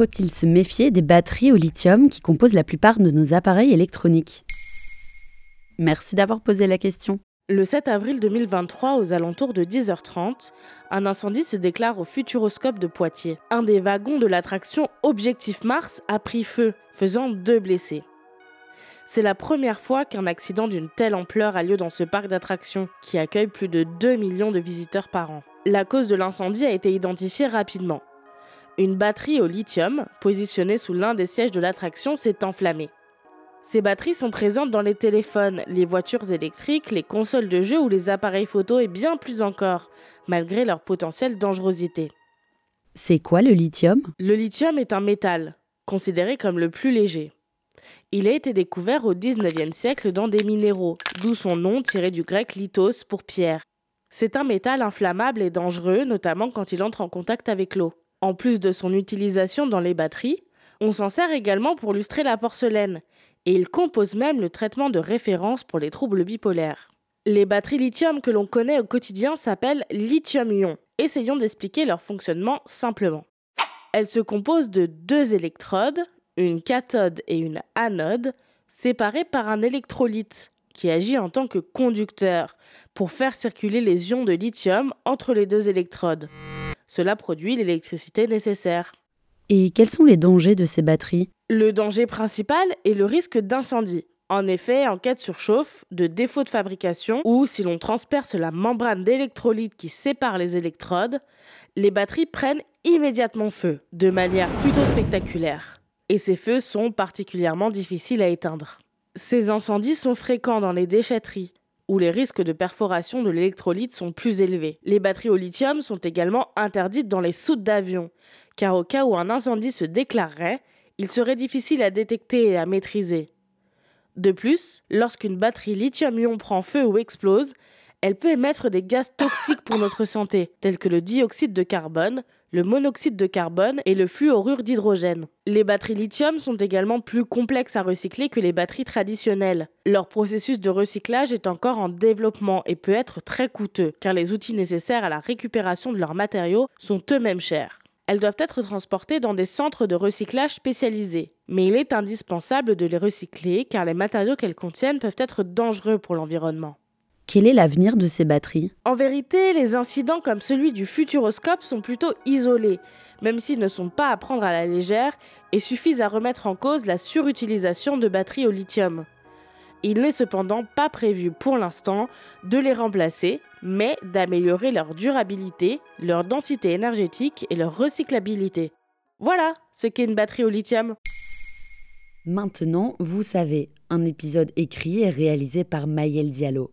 faut-il se méfier des batteries au lithium qui composent la plupart de nos appareils électroniques Merci d'avoir posé la question. Le 7 avril 2023, aux alentours de 10h30, un incendie se déclare au Futuroscope de Poitiers. Un des wagons de l'attraction Objectif Mars a pris feu, faisant deux blessés. C'est la première fois qu'un accident d'une telle ampleur a lieu dans ce parc d'attractions, qui accueille plus de 2 millions de visiteurs par an. La cause de l'incendie a été identifiée rapidement. Une batterie au lithium, positionnée sous l'un des sièges de l'attraction, s'est enflammée. Ces batteries sont présentes dans les téléphones, les voitures électriques, les consoles de jeux ou les appareils photo et bien plus encore, malgré leur potentielle dangerosité. C'est quoi le lithium? Le lithium est un métal, considéré comme le plus léger. Il a été découvert au 19e siècle dans des minéraux, d'où son nom tiré du grec lithos pour pierre. C'est un métal inflammable et dangereux, notamment quand il entre en contact avec l'eau. En plus de son utilisation dans les batteries, on s'en sert également pour lustrer la porcelaine, et il compose même le traitement de référence pour les troubles bipolaires. Les batteries lithium que l'on connaît au quotidien s'appellent lithium-ion. Essayons d'expliquer leur fonctionnement simplement. Elles se composent de deux électrodes, une cathode et une anode, séparées par un électrolyte qui agit en tant que conducteur pour faire circuler les ions de lithium entre les deux électrodes. Cela produit l'électricité nécessaire. Et quels sont les dangers de ces batteries? Le danger principal est le risque d'incendie. En effet, en cas de surchauffe, de défaut de fabrication ou si l'on transperce la membrane d'électrolyte qui sépare les électrodes, les batteries prennent immédiatement feu, de manière plutôt spectaculaire et ces feux sont particulièrement difficiles à éteindre. Ces incendies sont fréquents dans les déchetteries, où les risques de perforation de l'électrolyte sont plus élevés. Les batteries au lithium sont également interdites dans les soutes d'avion, car au cas où un incendie se déclarerait, il serait difficile à détecter et à maîtriser. De plus, lorsqu'une batterie lithium-ion prend feu ou explose, elle peut émettre des gaz toxiques pour notre santé, tels que le dioxyde de carbone, le monoxyde de carbone et le fluorure d'hydrogène. Les batteries lithium sont également plus complexes à recycler que les batteries traditionnelles. Leur processus de recyclage est encore en développement et peut être très coûteux, car les outils nécessaires à la récupération de leurs matériaux sont eux-mêmes chers. Elles doivent être transportées dans des centres de recyclage spécialisés, mais il est indispensable de les recycler car les matériaux qu'elles contiennent peuvent être dangereux pour l'environnement. Quel est l'avenir de ces batteries? En vérité, les incidents comme celui du Futuroscope sont plutôt isolés, même s'ils ne sont pas à prendre à la légère et suffisent à remettre en cause la surutilisation de batteries au lithium. Il n'est cependant pas prévu pour l'instant de les remplacer, mais d'améliorer leur durabilité, leur densité énergétique et leur recyclabilité. Voilà ce qu'est une batterie au lithium. Maintenant, vous savez, un épisode écrit et réalisé par Maël Diallo.